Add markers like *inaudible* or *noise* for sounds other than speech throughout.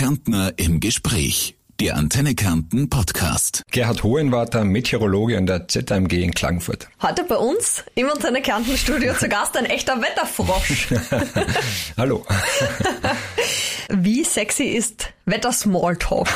Kärntner im Gespräch. Der Antenne Kärnten Podcast. Gerhard Hohenwarter, Meteorologe an der ZMG in Klagenfurt. Heute bei uns im Antenne Kärnten Studio zu Gast ein echter Wetterfrosch. *laughs* Hallo. *laughs* Wie sexy ist Wetter-Smalltalk?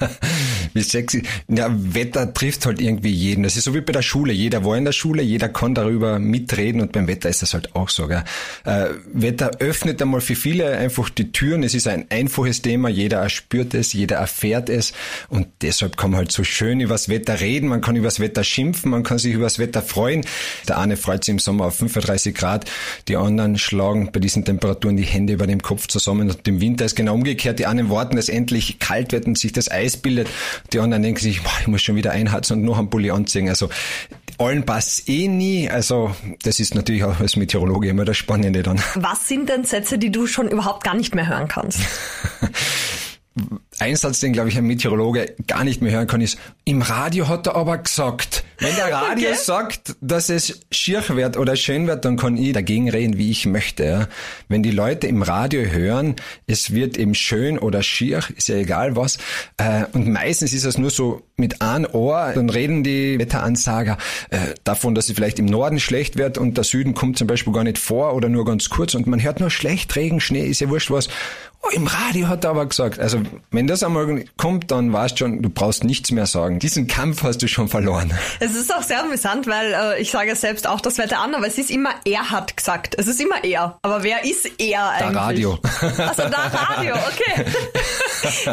*laughs* wie sexy. Ja, Wetter trifft halt irgendwie jeden. Das ist so wie bei der Schule. Jeder war in der Schule, jeder kann darüber mitreden und beim Wetter ist das halt auch so. Gell? Äh, Wetter öffnet einmal für viele einfach die Türen. Es ist ein einfaches Thema. Jeder erspürt es, jeder erfährt es und deshalb kann man halt so schön über das Wetter reden. Man kann über das Wetter schimpfen, man kann sich über das Wetter freuen. Der eine freut sich im Sommer auf 35 Grad, die anderen schlagen bei diesen Temperaturen die Hände über dem Kopf zusammen und im Winter ist genau umgekehrt. Die einen warten, dass endlich kalt wird und sich das Eis bildet die anderen denken sich, boah, ich muss schon wieder einheizen und noch einen Pulli anziehen. Also allen passt eh nie. Also das ist natürlich auch als Meteorologe immer das Spannende dann. Was sind denn Sätze, die du schon überhaupt gar nicht mehr hören kannst? *laughs* Ein Satz, den glaube ich ein Meteorologe gar nicht mehr hören kann, ist, im Radio hat er aber gesagt. Wenn der Radio *laughs* okay. sagt, dass es schier wird oder schön wird, dann kann ich dagegen reden, wie ich möchte. Ja. Wenn die Leute im Radio hören, es wird eben schön oder schier, ist ja egal was. Äh, und meistens ist es nur so mit einem Ohr, dann reden die Wetteransager äh, davon, dass es vielleicht im Norden schlecht wird und der Süden kommt zum Beispiel gar nicht vor oder nur ganz kurz und man hört nur schlecht, Regen, Schnee, ist ja wurscht was. Oh, im Radio hat er aber gesagt. Also wenn das einmal kommt, dann weißt du schon, du brauchst nichts mehr sagen. Diesen Kampf hast du schon verloren. Es ist auch sehr amüsant, weil äh, ich sage selbst auch das Wetter an, aber es ist immer er hat gesagt. Es ist immer er. Aber wer ist er eigentlich? Der Radio. Also der Radio, okay. *laughs*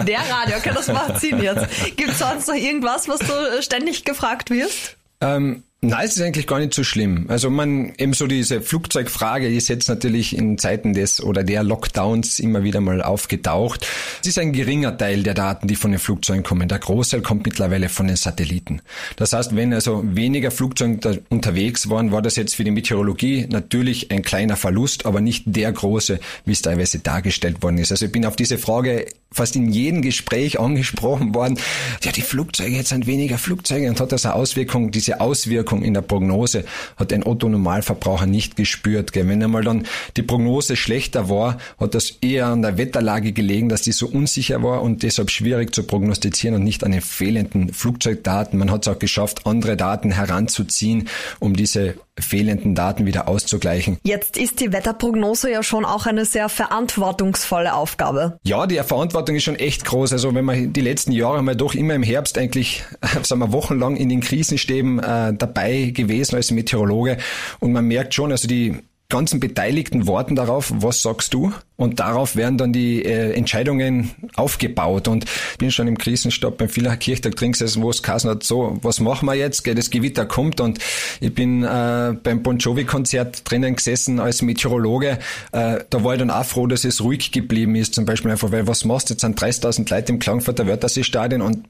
Der Radio, okay, das macht Sinn jetzt. Gibt es sonst noch irgendwas, was du ständig gefragt wirst? Ähm, Nein, es ist eigentlich gar nicht so schlimm. Also man, eben so diese Flugzeugfrage ist jetzt natürlich in Zeiten des oder der Lockdowns immer wieder mal aufgetaucht. Es ist ein geringer Teil der Daten, die von den Flugzeugen kommen. Der Großteil kommt mittlerweile von den Satelliten. Das heißt, wenn also weniger Flugzeuge unterwegs waren, war das jetzt für die Meteorologie natürlich ein kleiner Verlust, aber nicht der große, wie es teilweise dargestellt worden ist. Also ich bin auf diese Frage fast in jedem Gespräch angesprochen worden. Ja, die Flugzeuge, jetzt sind weniger Flugzeuge und hat das eine Auswirkung, diese Auswirkung Wirkung in der Prognose hat ein Otto-Normalverbraucher nicht gespürt. Gell. Wenn einmal dann die Prognose schlechter war, hat das eher an der Wetterlage gelegen, dass die so unsicher war und deshalb schwierig zu prognostizieren und nicht an den fehlenden Flugzeugdaten. Man hat es auch geschafft, andere Daten heranzuziehen, um diese fehlenden Daten wieder auszugleichen. Jetzt ist die Wetterprognose ja schon auch eine sehr verantwortungsvolle Aufgabe. Ja, die Verantwortung ist schon echt groß. Also wenn man die letzten Jahre wir doch immer im Herbst eigentlich, *laughs* sagen wir, wochenlang in den Krisenstäben äh, dabei gewesen als Meteorologe und man merkt schon, also die ganzen Beteiligten warten darauf, was sagst du? Und darauf werden dann die äh, Entscheidungen aufgebaut. Und bin schon im Krisenstab beim Villacher Kirchtag drin gesessen, wo es geheißen hat, so, was machen wir jetzt? Gell, das Gewitter kommt und ich bin äh, beim Bon Jovi-Konzert drinnen gesessen als Meteorologe. Äh, da war ich dann auch froh, dass es ruhig geblieben ist. Zum Beispiel einfach, weil was machst du? Jetzt sind 30.000 Leute im Klangfurter Wörthersee-Stadion und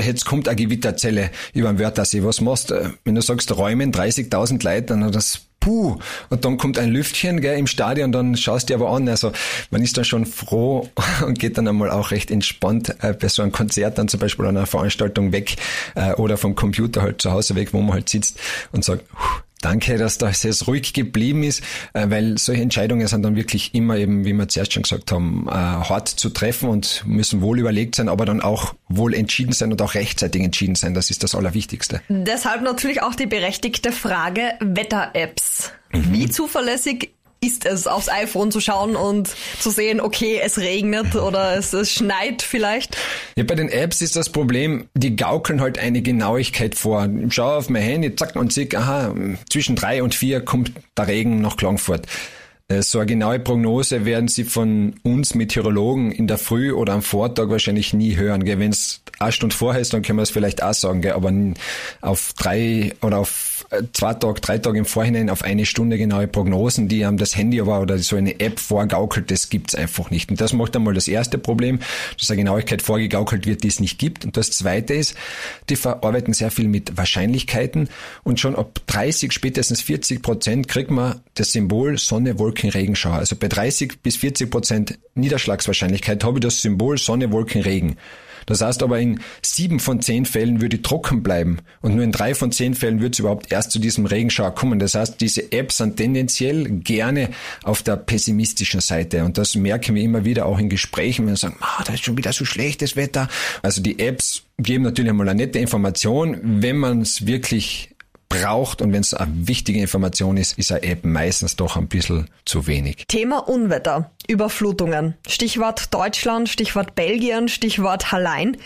jetzt kommt eine Gewitterzelle über den Wörthersee. Was machst du? Wenn du sagst, räumen 30.000 Leute, dann das puh, und dann kommt ein Lüftchen gell, im Stadion, dann schaust du dir aber an. Also man ist dann schon froh *laughs* und geht dann einmal auch recht entspannt äh, bei so einem Konzert dann zum Beispiel an einer Veranstaltung weg äh, oder vom Computer halt zu Hause weg, wo man halt sitzt und sagt, Danke, dass das jetzt ruhig geblieben ist, äh, weil solche Entscheidungen sind dann wirklich immer eben, wie wir zuerst schon gesagt haben, äh, hart zu treffen und müssen wohl überlegt sein, aber dann auch wohl entschieden sein und auch rechtzeitig entschieden sein. Das ist das Allerwichtigste. Deshalb natürlich auch die berechtigte Frage Wetter-Apps. Mhm. Wie zuverlässig ist es, aufs iPhone zu schauen und zu sehen, okay, es regnet oder es, es schneit vielleicht? Ja, bei den Apps ist das Problem, die gaukeln halt eine Genauigkeit vor. Ich schaue auf mein Handy, zack, und sehe, aha, zwischen drei und vier kommt der Regen nach Klangfurt. Äh, so eine genaue Prognose werden Sie von uns Meteorologen in der Früh oder am Vortag wahrscheinlich nie hören. Wenn es eine Stunde vorher ist, dann können wir es vielleicht auch sagen, gell? aber auf drei oder auf zwei Tage, drei Tage im Vorhinein auf eine Stunde genaue Prognosen, die haben das Handy aber oder so eine App vorgaukelt, das gibt's einfach nicht. Und das macht einmal das erste Problem, dass eine Genauigkeit vorgegaukelt wird, die es nicht gibt. Und das zweite ist, die verarbeiten sehr viel mit Wahrscheinlichkeiten und schon ab 30, spätestens 40 Prozent kriegt man das Symbol Sonne, Wolken, Regenschauer. Also bei 30 bis 40 Prozent Niederschlagswahrscheinlichkeit habe ich das Symbol Sonne, Wolken, Regen. Das heißt aber in sieben von zehn Fällen würde trocken bleiben und nur in drei von zehn Fällen wird es überhaupt erst zu diesem Regenschauer kommen. Das heißt, diese Apps sind tendenziell gerne auf der pessimistischen Seite und das merken wir immer wieder auch in Gesprächen, wenn wir sagen, ah, da ist schon wieder so schlechtes Wetter. Also die Apps geben natürlich einmal eine nette Information, wenn man es wirklich braucht und wenn es eine wichtige Information ist, ist eine App meistens doch ein bisschen zu wenig. Thema Unwetter, Überflutungen. Stichwort Deutschland, Stichwort Belgien, Stichwort Hallein.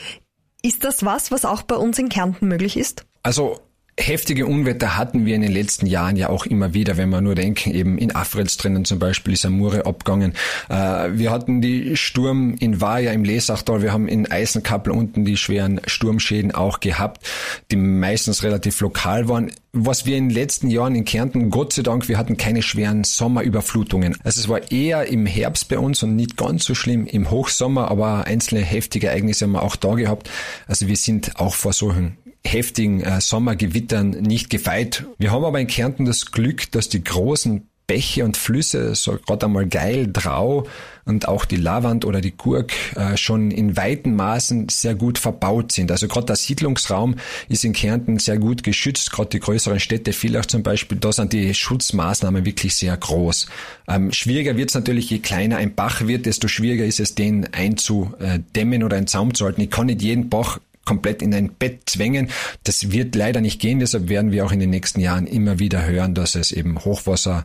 Ist das was, was auch bei uns in Kärnten möglich ist? Also heftige Unwetter hatten wir in den letzten Jahren ja auch immer wieder, wenn wir nur denken, eben in Afrels drinnen zum Beispiel ist Amure abgegangen. Äh, wir hatten die Sturm in Vaja im Lesachtal, wir haben in Eisenkappel unten die schweren Sturmschäden auch gehabt, die meistens relativ lokal waren. Was wir in den letzten Jahren in Kärnten, Gott sei Dank, wir hatten keine schweren Sommerüberflutungen. Also es war eher im Herbst bei uns und nicht ganz so schlimm im Hochsommer, aber einzelne heftige Ereignisse haben wir auch da gehabt. Also wir sind auch vor solchen heftigen äh, Sommergewittern nicht gefeit. Wir haben aber in Kärnten das Glück, dass die großen Bäche und Flüsse, so gerade einmal Geil, Drau und auch die Lavand oder die Gurk äh, schon in weiten Maßen sehr gut verbaut sind. Also gerade der Siedlungsraum ist in Kärnten sehr gut geschützt, gerade die größeren Städte, Villach zum Beispiel, da sind die Schutzmaßnahmen wirklich sehr groß. Ähm, schwieriger wird es natürlich, je kleiner ein Bach wird, desto schwieriger ist es, den einzudämmen oder einen Zaum zu halten. Ich kann nicht jeden Bach komplett in ein Bett zwängen. Das wird leider nicht gehen, deshalb werden wir auch in den nächsten Jahren immer wieder hören, dass es eben Hochwasser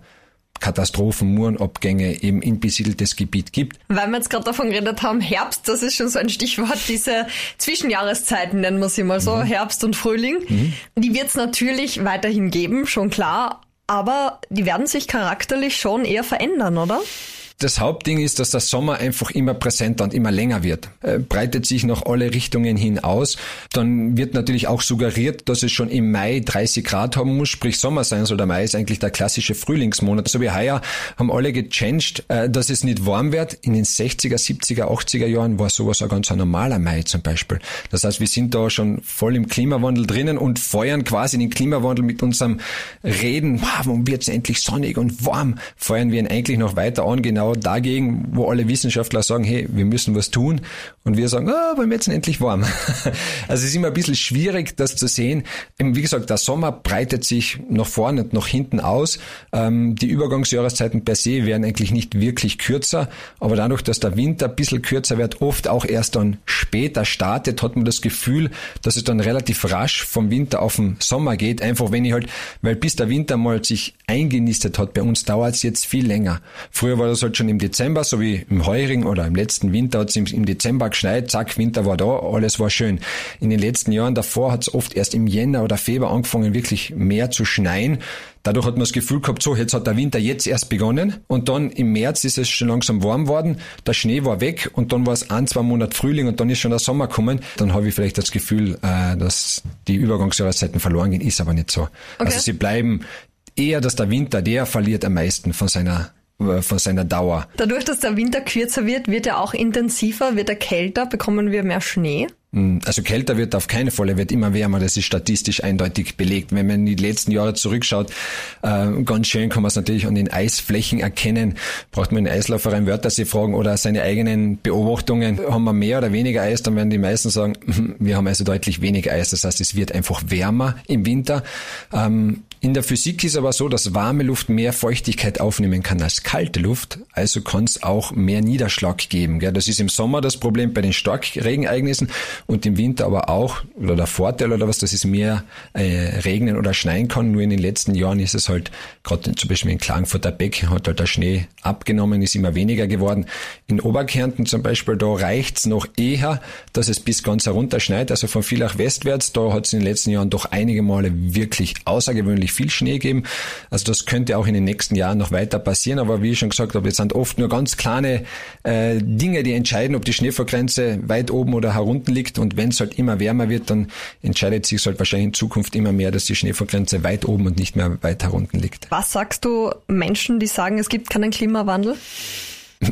Katastrophen, Murenabgänge eben in besiedeltes Gebiet gibt. Weil wir jetzt gerade davon geredet haben, Herbst, das ist schon so ein Stichwort, diese Zwischenjahreszeiten nennen wir sie mal so, mhm. Herbst und Frühling. Mhm. Die wird es natürlich weiterhin geben, schon klar, aber die werden sich charakterlich schon eher verändern, oder? Das Hauptding ist, dass der Sommer einfach immer präsenter und immer länger wird. Äh, breitet sich nach alle Richtungen hin aus. Dann wird natürlich auch suggeriert, dass es schon im Mai 30 Grad haben muss, sprich Sommer sein soll. Der Mai ist eigentlich der klassische Frühlingsmonat. So wie heuer haben alle gechanged, äh, dass es nicht warm wird. In den 60er, 70er, 80er Jahren war sowas ein ganz normaler Mai zum Beispiel. Das heißt, wir sind da schon voll im Klimawandel drinnen und feuern quasi den Klimawandel mit unserem Reden, wow, warum wird es endlich sonnig und warm, feuern wir ihn eigentlich noch weiter an, genau dagegen, wo alle Wissenschaftler sagen, hey, wir müssen was tun und wir sagen, ah, oh, jetzt endlich warm. *laughs* also es ist immer ein bisschen schwierig, das zu sehen. Wie gesagt, der Sommer breitet sich nach vorne und nach hinten aus. Ähm, die Übergangsjahreszeiten per se werden eigentlich nicht wirklich kürzer, aber dadurch, dass der Winter ein bisschen kürzer wird, oft auch erst dann später startet, hat man das Gefühl, dass es dann relativ rasch vom Winter auf den Sommer geht. Einfach wenn ich halt, weil bis der Winter mal sich eingenistet hat, bei uns dauert es jetzt viel länger. Früher war das halt schon im Dezember, so wie im heurigen oder im letzten Winter hat es im, Dezember geschneit, zack, Winter war da, alles war schön. In den letzten Jahren davor hat es oft erst im Jänner oder Februar angefangen, wirklich mehr zu schneien. Dadurch hat man das Gefühl gehabt, so, jetzt hat der Winter jetzt erst begonnen und dann im März ist es schon langsam warm worden, der Schnee war weg und dann war es ein, zwei Monate Frühling und dann ist schon der Sommer gekommen. Dann habe ich vielleicht das Gefühl, äh, dass die Übergangsjahreszeiten verloren gehen, ist aber nicht so. Okay. Also sie bleiben eher, dass der Winter, der verliert am meisten von seiner äh, von seiner Dauer. Dadurch, dass der Winter kürzer wird, wird er auch intensiver, wird er kälter, bekommen wir mehr Schnee? Hm, also kälter wird auf keinen Fall, er wird immer wärmer, das ist statistisch eindeutig belegt. Wenn man in die letzten Jahre zurückschaut, äh, ganz schön kann man es natürlich an den Eisflächen erkennen. Braucht man einen Eislaufer ein Wörtersee fragen oder seine eigenen Beobachtungen. Haben wir mehr oder weniger Eis, dann werden die meisten sagen, *laughs* wir haben also deutlich weniger Eis. Das heißt, es wird einfach wärmer im Winter. Ähm, in der Physik ist aber so, dass warme Luft mehr Feuchtigkeit aufnehmen kann als kalte Luft, also kann es auch mehr Niederschlag geben. Das ist im Sommer das Problem bei den Starkregenereignissen und im Winter aber auch, oder der Vorteil oder was, dass es mehr äh, regnen oder schneien kann. Nur in den letzten Jahren ist es halt, gerade zum Beispiel in Klagenfurter Beck hat halt der Schnee abgenommen, ist immer weniger geworden. In Oberkärnten zum Beispiel, da reicht's noch eher, dass es bis ganz herunter schneit, also von Villach westwärts, da hat es in den letzten Jahren doch einige Male wirklich außergewöhnlich viel Schnee geben. Also das könnte auch in den nächsten Jahren noch weiter passieren. Aber wie ich schon gesagt habe, jetzt sind oft nur ganz kleine äh, Dinge, die entscheiden, ob die Schneefallgrenze weit oben oder herunten liegt. Und wenn es halt immer wärmer wird, dann entscheidet sich halt wahrscheinlich in Zukunft immer mehr, dass die Schneefallgrenze weit oben und nicht mehr weit herunten liegt. Was sagst du Menschen, die sagen, es gibt keinen Klimawandel?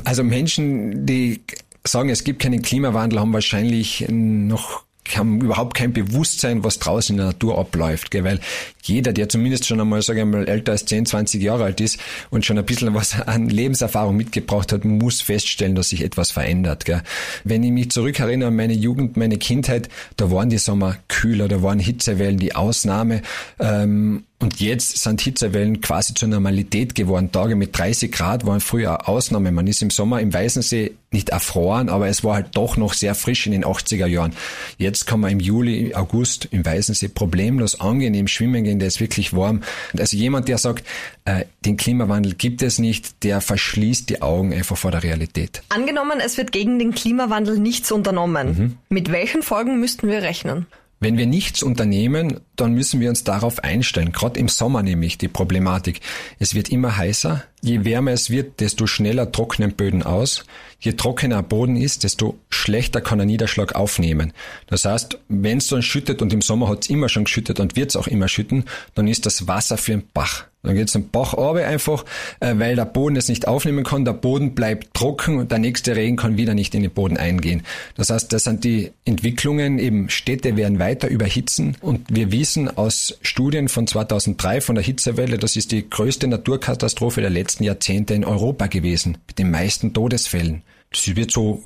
Also Menschen, die sagen, es gibt keinen Klimawandel, haben wahrscheinlich noch haben überhaupt kein Bewusstsein, was draußen in der Natur abläuft, gell? weil jeder, der zumindest schon einmal, sage ich mal, älter als 10, 20 Jahre alt ist und schon ein bisschen was an Lebenserfahrung mitgebracht hat, muss feststellen, dass sich etwas verändert. Gell? Wenn ich mich zurückerinnere an meine Jugend, meine Kindheit, da waren die Sommer kühler, da waren Hitzewellen die Ausnahme. Ähm, und jetzt sind Hitzewellen quasi zur Normalität geworden. Tage mit 30 Grad waren früher Ausnahme. Man ist im Sommer im Weißensee nicht erfroren, aber es war halt doch noch sehr frisch in den 80er Jahren. Jetzt kann man im Juli, August im Weißensee problemlos angenehm schwimmen gehen, der ist wirklich warm. Also jemand, der sagt, äh, den Klimawandel gibt es nicht, der verschließt die Augen einfach vor der Realität. Angenommen, es wird gegen den Klimawandel nichts unternommen. Mhm. Mit welchen Folgen müssten wir rechnen? Wenn wir nichts unternehmen, dann müssen wir uns darauf einstellen. Gerade im Sommer nämlich die Problematik. Es wird immer heißer. Je wärmer es wird, desto schneller trocknen Böden aus. Je trockener Boden ist, desto schlechter kann ein Niederschlag aufnehmen. Das heißt, wenn es dann schüttet und im Sommer hat es immer schon geschüttet und wird es auch immer schütten, dann ist das Wasser für einen Bach. Dann geht es im Bach runter einfach, äh, weil der Boden es nicht aufnehmen kann. Der Boden bleibt trocken und der nächste Regen kann wieder nicht in den Boden eingehen. Das heißt, das sind die Entwicklungen. Eben Städte werden weiter überhitzen und wir wissen aus Studien von 2003 von der Hitzewelle, das ist die größte Naturkatastrophe der letzten Jahrzehnte in Europa gewesen mit den meisten Todesfällen. Das wird so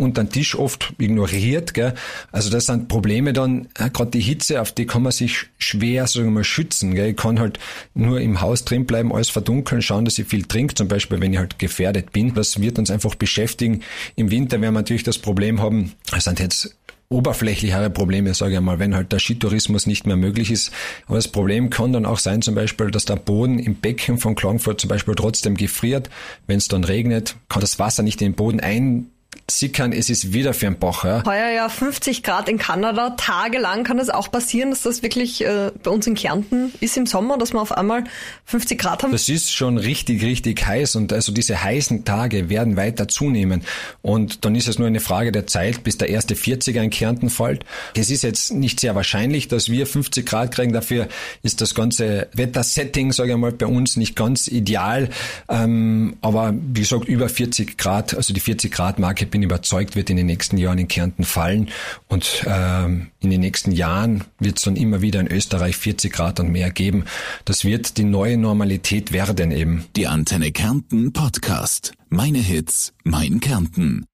unter den Tisch oft ignoriert. Gell? Also das sind Probleme dann, gerade die Hitze, auf die kann man sich schwer sagen wir schützen. Gell? Ich kann halt nur im Haus drin bleiben, alles verdunkeln, schauen, dass ich viel trinke, zum Beispiel, wenn ich halt gefährdet bin. Das wird uns einfach beschäftigen. Im Winter werden wir natürlich das Problem haben, es sind jetzt oberflächlichere Probleme, sage ich mal, wenn halt der Skitourismus nicht mehr möglich ist. Aber das Problem kann dann auch sein, zum Beispiel, dass der Boden im Becken von Klagenfurt zum Beispiel trotzdem gefriert. Wenn es dann regnet, kann das Wasser nicht in den Boden ein sickern, es ist wieder für ein Bach. Ja. Heuer ja 50 Grad in Kanada, tagelang kann es auch passieren, dass das wirklich äh, bei uns in Kärnten ist im Sommer, dass wir auf einmal 50 Grad haben. Das ist schon richtig, richtig heiß und also diese heißen Tage werden weiter zunehmen und dann ist es nur eine Frage der Zeit, bis der erste 40er in Kärnten fällt. Es ist jetzt nicht sehr wahrscheinlich, dass wir 50 Grad kriegen, dafür ist das ganze Wettersetting, sage ich mal, bei uns nicht ganz ideal, ähm, aber wie gesagt, über 40 Grad, also die 40 Grad Marke bin überzeugt, wird in den nächsten Jahren in Kärnten fallen. Und ähm, in den nächsten Jahren wird es dann immer wieder in Österreich 40 Grad und mehr geben. Das wird die neue Normalität werden eben. Die Antenne Kärnten Podcast. Meine Hits, mein Kärnten.